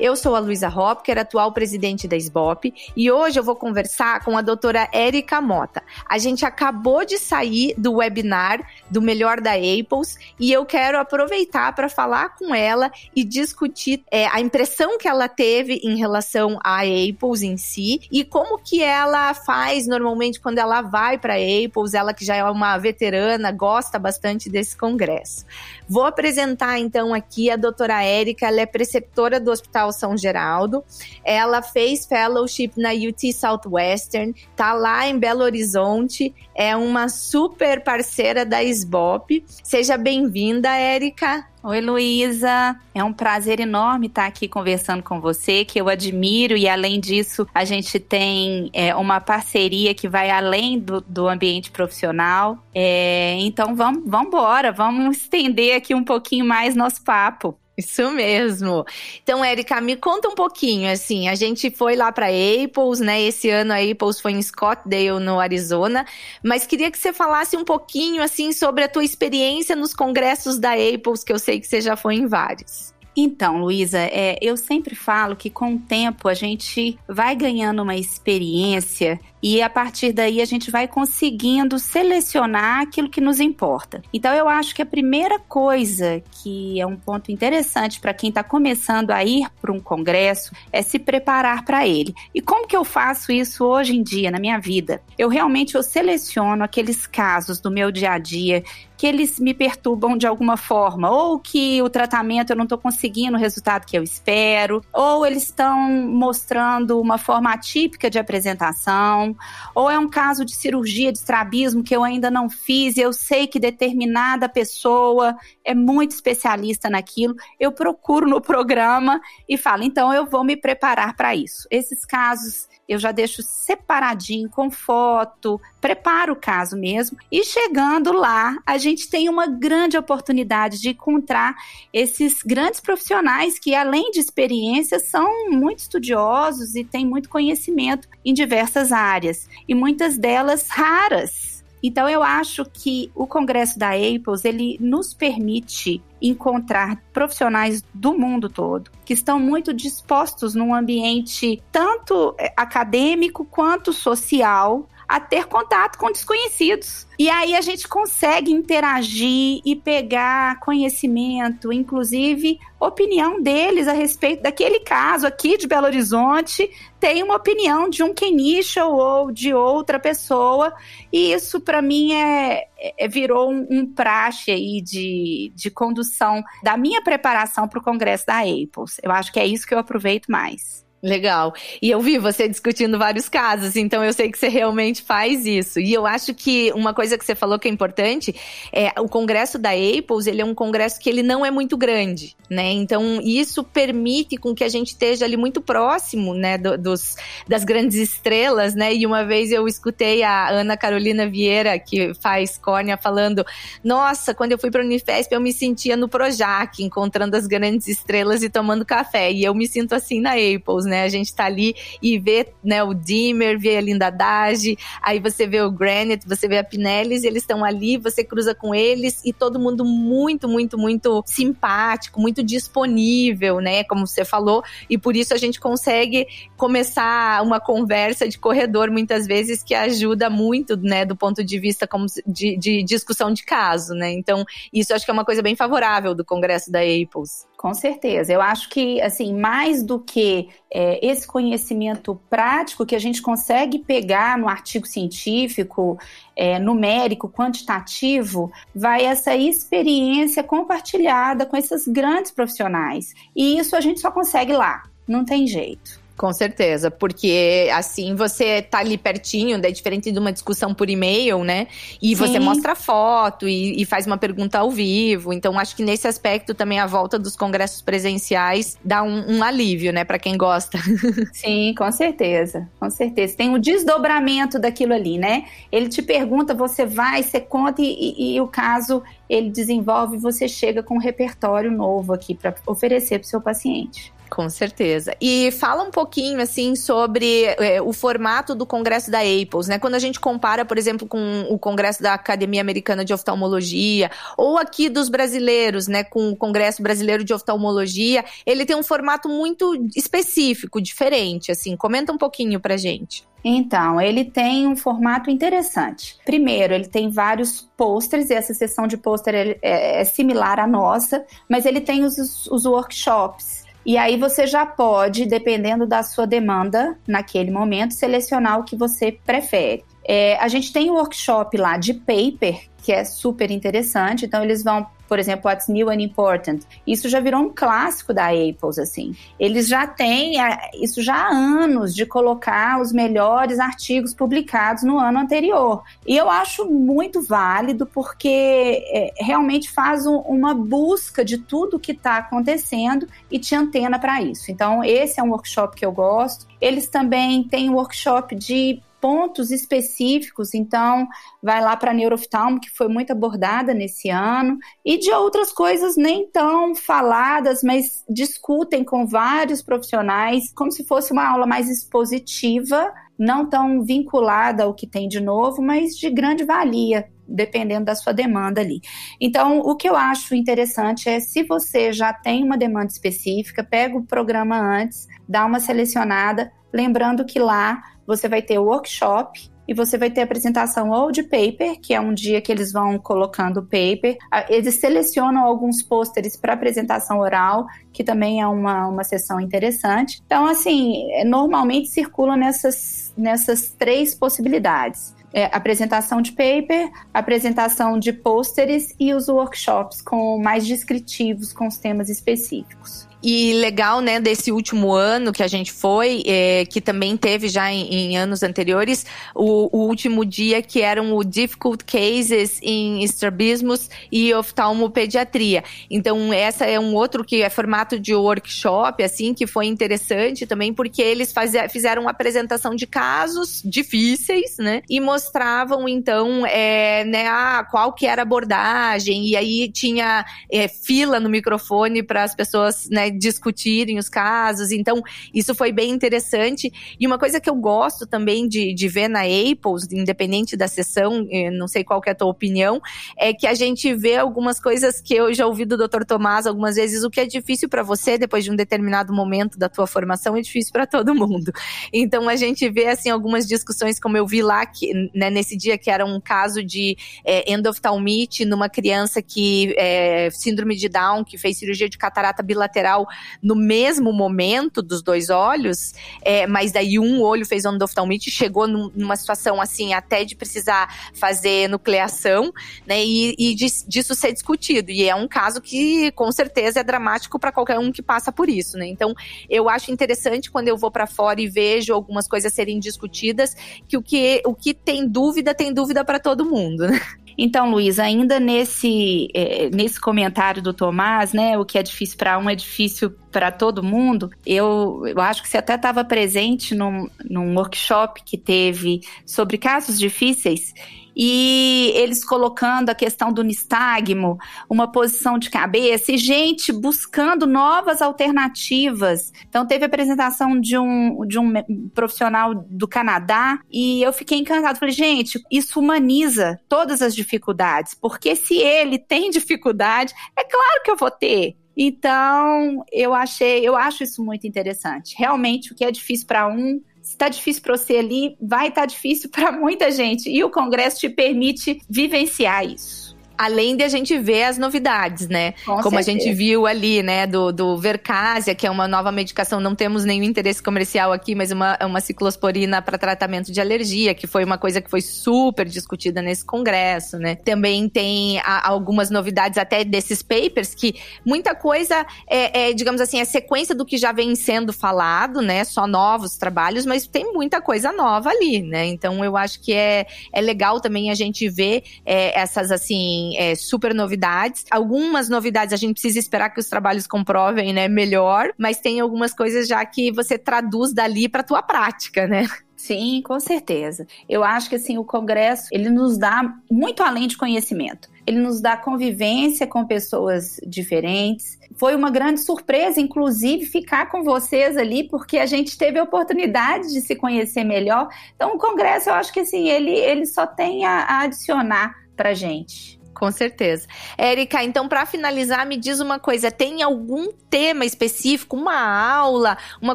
Eu sou a Luísa Hopker, atual presidente da SBOP, e hoje eu vou conversar com a doutora Érica Mota. A gente acabou de sair do webinar do Melhor da Apples e eu quero aproveitar para falar com ela e discutir é, a impressão que ela teve em relação à Apples em si e como que ela faz normalmente quando ela vai para a Apples, ela que já é uma veterana, gosta bastante desse congresso. Vou apresentar então aqui a doutora Érica, ela é preceptora do Hospital são Geraldo. Ela fez fellowship na UT Southwestern, tá lá em Belo Horizonte, é uma super parceira da SBOP. Seja bem-vinda, Érica. Oi, Luísa. É um prazer enorme estar aqui conversando com você, que eu admiro, e além disso, a gente tem é, uma parceria que vai além do, do ambiente profissional. É, então, vamos embora, vamos estender aqui um pouquinho mais nosso papo. Isso mesmo. Então, Érica, me conta um pouquinho, assim, a gente foi lá para Apples, né? Esse ano a Apples foi em Scottsdale, no Arizona, mas queria que você falasse um pouquinho, assim, sobre a tua experiência nos congressos da Apples, que eu sei que você já foi em vários. Então, Luísa, é, eu sempre falo que com o tempo a gente vai ganhando uma experiência e a partir daí a gente vai conseguindo selecionar aquilo que nos importa. Então eu acho que a primeira coisa que é um ponto interessante para quem está começando a ir para um congresso é se preparar para ele. E como que eu faço isso hoje em dia na minha vida? Eu realmente eu seleciono aqueles casos do meu dia a dia que eles me perturbam de alguma forma, ou que o tratamento eu não estou conseguindo o resultado que eu espero, ou eles estão mostrando uma forma atípica de apresentação, ou é um caso de cirurgia de estrabismo que eu ainda não fiz e eu sei que determinada pessoa é muito especialista naquilo, eu procuro no programa e falo, então eu vou me preparar para isso. Esses casos eu já deixo separadinho com foto, preparo o caso mesmo. E chegando lá, a gente tem uma grande oportunidade de encontrar esses grandes profissionais que, além de experiência, são muito estudiosos e têm muito conhecimento em diversas áreas, e muitas delas raras então eu acho que o congresso da Apples ele nos permite encontrar profissionais do mundo todo que estão muito dispostos num ambiente tanto eh, acadêmico quanto social a ter contato com desconhecidos. E aí a gente consegue interagir e pegar conhecimento, inclusive opinião deles a respeito daquele caso aqui de Belo Horizonte, tem uma opinião de um Kenisha ou de outra pessoa, e isso para mim é, é, virou um, um praxe aí de, de condução da minha preparação para o congresso da Apples. Eu acho que é isso que eu aproveito mais. Legal. E eu vi você discutindo vários casos, então eu sei que você realmente faz isso. E eu acho que uma coisa que você falou que é importante é o congresso da Apples, ele é um congresso que ele não é muito grande, né? Então isso permite com que a gente esteja ali muito próximo, né, do, dos, das grandes estrelas, né? E uma vez eu escutei a Ana Carolina Vieira, que faz córnea, falando: Nossa, quando eu fui para a Unifesp, eu me sentia no Projac, encontrando as grandes estrelas e tomando café. E eu me sinto assim na Apples, né? A gente tá ali e vê, né, o Dimmer, vê a Linda Dage, aí você vê o Granite, você vê a Pinellis, eles estão ali, você cruza com eles e todo mundo muito, muito, muito simpático, muito disponível, né? Como você falou, e por isso a gente consegue começar uma conversa de corredor muitas vezes que ajuda muito, né, do ponto de vista como de, de discussão de caso, né? Então, isso acho que é uma coisa bem favorável do Congresso da Apples. Com certeza. Eu acho que, assim, mais do que é, esse conhecimento prático que a gente consegue pegar no artigo científico, é, numérico, quantitativo, vai essa experiência compartilhada com esses grandes profissionais. E isso a gente só consegue lá, não tem jeito. Com certeza, porque assim você tá ali pertinho, é diferente de uma discussão por e-mail, né? E Sim. você mostra foto e, e, faz uma pergunta ao vivo. Então, acho que nesse aspecto também a volta dos congressos presenciais dá um, um alívio, né, para quem gosta. Sim, com certeza, com certeza. Tem o um desdobramento daquilo ali, né? Ele te pergunta, você vai, você conta e, e, e o caso ele desenvolve, você chega com um repertório novo aqui para oferecer para o seu paciente. Com certeza. E fala um pouquinho, assim, sobre é, o formato do Congresso da APOS, né? Quando a gente compara, por exemplo, com o Congresso da Academia Americana de Oftalmologia, ou aqui dos brasileiros, né, com o Congresso Brasileiro de Oftalmologia, ele tem um formato muito específico, diferente, assim. Comenta um pouquinho pra gente. Então, ele tem um formato interessante. Primeiro, ele tem vários pôsteres, e essa sessão de pôster é, é, é similar à nossa, mas ele tem os, os workshops e aí você já pode, dependendo da sua demanda naquele momento, selecionar o que você prefere. É, a gente tem um workshop lá de paper, que é super interessante. Então, eles vão por exemplo, What's New and Important. Isso já virou um clássico da Apple, assim. Eles já têm isso já há anos de colocar os melhores artigos publicados no ano anterior. E eu acho muito válido porque é, realmente faz um, uma busca de tudo que está acontecendo e te antena para isso. Então, esse é um workshop que eu gosto. Eles também têm um workshop de pontos específicos, então vai lá para neuroftalmo, que foi muito abordada nesse ano, e de outras coisas nem tão faladas, mas discutem com vários profissionais, como se fosse uma aula mais expositiva, não tão vinculada ao que tem de novo, mas de grande valia dependendo da sua demanda ali. Então, o que eu acho interessante é se você já tem uma demanda específica, pega o programa antes, dá uma selecionada, lembrando que lá você vai ter workshop e você vai ter apresentação ou de paper, que é um dia que eles vão colocando o paper. Eles selecionam alguns pôsteres para apresentação oral, que também é uma, uma sessão interessante. Então, assim, é, normalmente circulam nessas, nessas três possibilidades. É, apresentação de paper, apresentação de pôsteres e os workshops com mais descritivos com os temas específicos. E legal, né, desse último ano que a gente foi, é, que também teve já em, em anos anteriores, o, o, último dia que eram o Difficult Cases em Estrabismos e Oftalmopediatria. Então, essa é um outro que é formato de workshop, assim, que foi interessante também, porque eles fazia, fizeram uma apresentação de casos difíceis, né, e mostravam, então, é, né, ah, qual que era a abordagem, e aí tinha é, fila no microfone para as pessoas, né, discutirem os casos. Então, isso foi bem interessante. E uma coisa que eu gosto também de, de ver na Apple, independente da sessão, eh, não sei qual é a tua opinião, é que a gente vê algumas coisas que eu já ouvi do Dr. Tomás algumas vezes, o que é difícil para você depois de um determinado momento da tua formação é difícil para todo mundo. Então a gente vê assim algumas discussões como eu vi lá que né, nesse dia que era um caso de é, endoftalmite numa criança que é, síndrome de Down que fez cirurgia de catarata bilateral no mesmo momento dos dois olhos, é, mas daí um olho fez endoftalmite, chegou num, numa situação assim, até de precisar fazer nucleação, né? E, e disso ser discutido. E é um caso que com certeza é dramático para qualquer um que passa por isso, né? Então, eu acho interessante quando eu vou para fora e vejo algumas coisas serem discutidas, que o que, o que tem dúvida, tem dúvida para todo mundo, né? Então, Luiz, ainda nesse, é, nesse comentário do Tomás, né, o que é difícil para um é difícil para todo mundo, eu, eu acho que você até estava presente num, num workshop que teve sobre casos difíceis e eles colocando a questão do nistagmo, uma posição de cabeça, e gente buscando novas alternativas. Então, teve a apresentação de um, de um profissional do Canadá, e eu fiquei encantado. Falei, gente, isso humaniza todas as dificuldades, porque se ele tem dificuldade, é claro que eu vou ter. Então, eu achei, eu acho isso muito interessante. Realmente, o que é difícil para um, se está difícil para você ali, vai estar tá difícil para muita gente. E o Congresso te permite vivenciar isso. Além de a gente ver as novidades, né? Com Como certeza. a gente viu ali, né, do, do Vercasia, que é uma nova medicação, não temos nenhum interesse comercial aqui, mas uma, é uma ciclosporina para tratamento de alergia, que foi uma coisa que foi super discutida nesse congresso, né? Também tem a, algumas novidades até desses papers, que muita coisa é, é, digamos assim, é sequência do que já vem sendo falado, né? Só novos trabalhos, mas tem muita coisa nova ali, né? Então eu acho que é, é legal também a gente ver é, essas, assim, é, super novidades. Algumas novidades a gente precisa esperar que os trabalhos comprovem, né, melhor, mas tem algumas coisas já que você traduz dali para tua prática, né? Sim, com certeza. Eu acho que assim o congresso ele nos dá muito além de conhecimento. Ele nos dá convivência com pessoas diferentes. Foi uma grande surpresa, inclusive, ficar com vocês ali, porque a gente teve a oportunidade de se conhecer melhor. Então, o congresso, eu acho que assim ele ele só tem a, a adicionar para gente. Com certeza. Érica, então para finalizar, me diz uma coisa, tem algum tema específico, uma aula, uma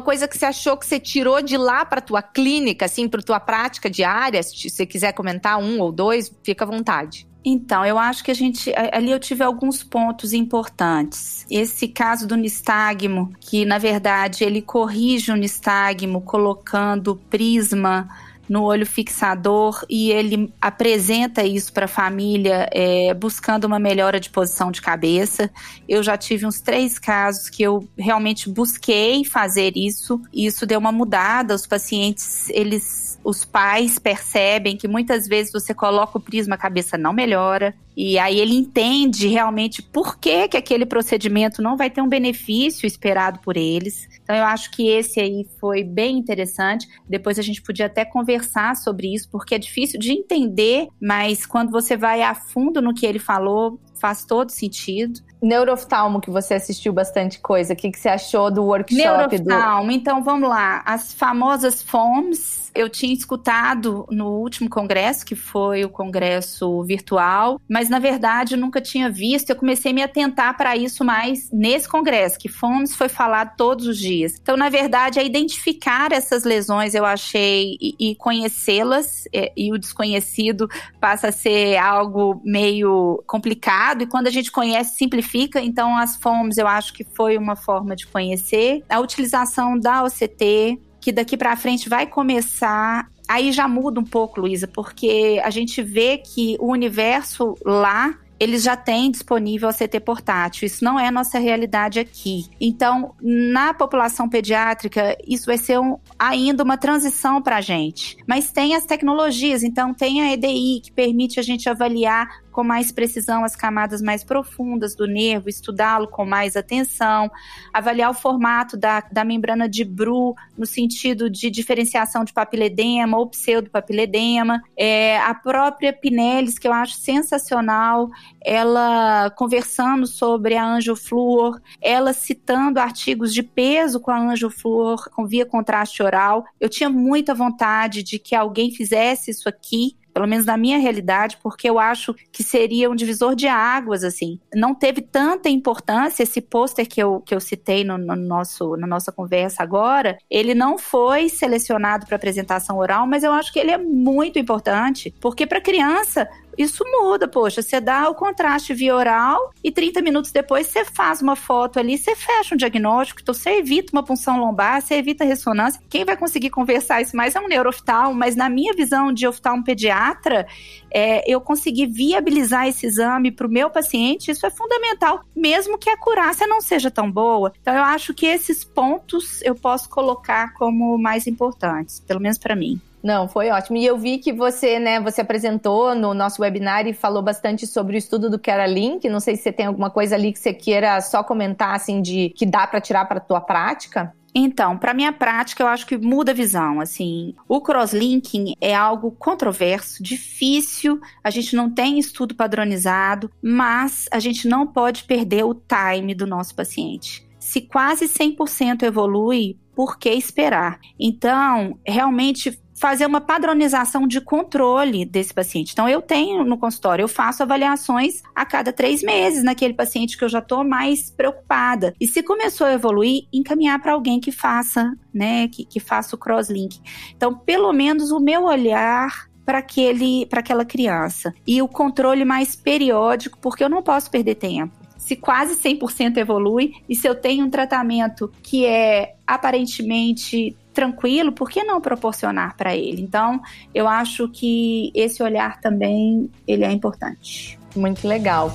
coisa que você achou que você tirou de lá para tua clínica, assim, para tua prática diária? Se você quiser comentar um ou dois, fica à vontade. Então, eu acho que a gente ali eu tive alguns pontos importantes. Esse caso do nistagmo, que na verdade ele corrige o nistagmo colocando prisma no olho fixador e ele apresenta isso para a família é, buscando uma melhora de posição de cabeça. Eu já tive uns três casos que eu realmente busquei fazer isso e isso deu uma mudada. Os pacientes, eles os pais percebem que muitas vezes você coloca o prisma, a cabeça não melhora. E aí ele entende realmente por que, que aquele procedimento não vai ter um benefício esperado por eles. Então eu acho que esse aí foi bem interessante. Depois a gente podia até conversar sobre isso, porque é difícil de entender, mas quando você vai a fundo no que ele falou, faz todo sentido. Neuroftalmo, que você assistiu bastante coisa, o que, que você achou do workshop? Neuroftalmo, do... então vamos lá. As famosas FOMS, eu tinha escutado no último congresso, que foi o congresso virtual, mas na verdade nunca tinha visto. Eu comecei a me atentar para isso mais nesse congresso, que FOMS foi falado todos os dias. Então, na verdade, é identificar essas lesões, eu achei, e, e conhecê-las, e, e o desconhecido passa a ser algo meio complicado, e quando a gente conhece, simplifica. Então, as FOMS eu acho que foi uma forma de conhecer. A utilização da OCT, que daqui para frente vai começar. Aí já muda um pouco, Luísa, porque a gente vê que o universo lá eles já têm disponível a CT portátil. Isso não é nossa realidade aqui. Então, na população pediátrica, isso vai ser um, ainda uma transição para a gente. Mas tem as tecnologias, então tem a EDI, que permite a gente avaliar com mais precisão as camadas mais profundas do nervo, estudá-lo com mais atenção, avaliar o formato da, da membrana de Bru no sentido de diferenciação de papiledema ou pseudopapiledema, é, a própria Pinellis, que eu acho sensacional, ela conversando sobre a angiofluor, ela citando artigos de peso com a angiofluor, com via contraste oral. Eu tinha muita vontade de que alguém fizesse isso aqui, pelo menos na minha realidade, porque eu acho que seria um divisor de águas, assim. Não teve tanta importância esse pôster que eu, que eu citei no, no, nosso, na nossa conversa agora, ele não foi selecionado para apresentação oral, mas eu acho que ele é muito importante, porque para criança isso muda, poxa, você dá o contraste via oral e 30 minutos depois você faz uma foto ali, você fecha um diagnóstico, então você evita uma punção lombar, você evita ressonância. Quem vai conseguir conversar isso mais é um neuroftalmo, mas na minha visão de oftalmo pediatra, é, eu consegui viabilizar esse exame para o meu paciente, isso é fundamental, mesmo que a curácia não seja tão boa. Então eu acho que esses pontos eu posso colocar como mais importantes, pelo menos para mim. Não, foi ótimo. E eu vi que você, né, você apresentou no nosso webinar e falou bastante sobre o estudo do Keralink. Não sei se você tem alguma coisa ali que você queira só comentar, assim, de que dá para tirar para tua prática. Então, para minha prática, eu acho que muda a visão. Assim, o crosslinking é algo controverso, difícil. A gente não tem estudo padronizado, mas a gente não pode perder o time do nosso paciente. Se quase 100% evolui, por que esperar? Então, realmente fazer uma padronização de controle desse paciente. Então, eu tenho no consultório, eu faço avaliações a cada três meses naquele paciente que eu já estou mais preocupada. E se começou a evoluir, encaminhar para alguém que faça, né, que, que faça o crosslink. Então, pelo menos o meu olhar para aquele para aquela criança. E o controle mais periódico, porque eu não posso perder tempo. Se quase 100% evolui e se eu tenho um tratamento que é aparentemente tranquilo, por que não proporcionar para ele? Então, eu acho que esse olhar também ele é importante. Muito legal.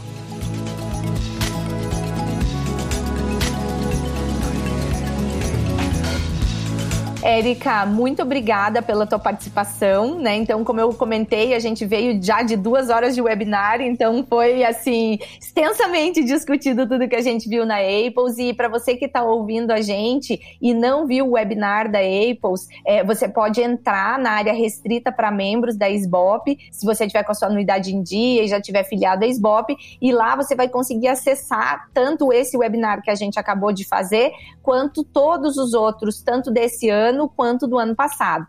Érica, muito obrigada pela tua participação, né? Então, como eu comentei, a gente veio já de duas horas de webinar, então foi assim extensamente discutido tudo que a gente viu na Apples. E para você que está ouvindo a gente e não viu o webinar da Apples, é, você pode entrar na área restrita para membros da SBOP, se você tiver com a sua anuidade em dia e já tiver filiado à SBOP, e lá você vai conseguir acessar tanto esse webinar que a gente acabou de fazer, quanto todos os outros, tanto desse ano ano quanto do ano passado.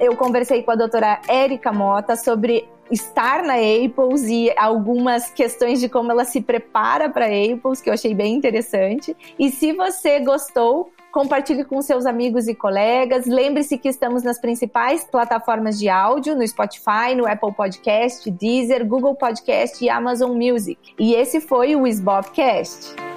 Eu conversei com a doutora Érica Mota sobre estar na Apples e algumas questões de como ela se prepara para Apples, que eu achei bem interessante. E se você gostou, compartilhe com seus amigos e colegas. Lembre-se que estamos nas principais plataformas de áudio, no Spotify, no Apple Podcast, Deezer, Google Podcast e Amazon Music. E esse foi o Sbobcast.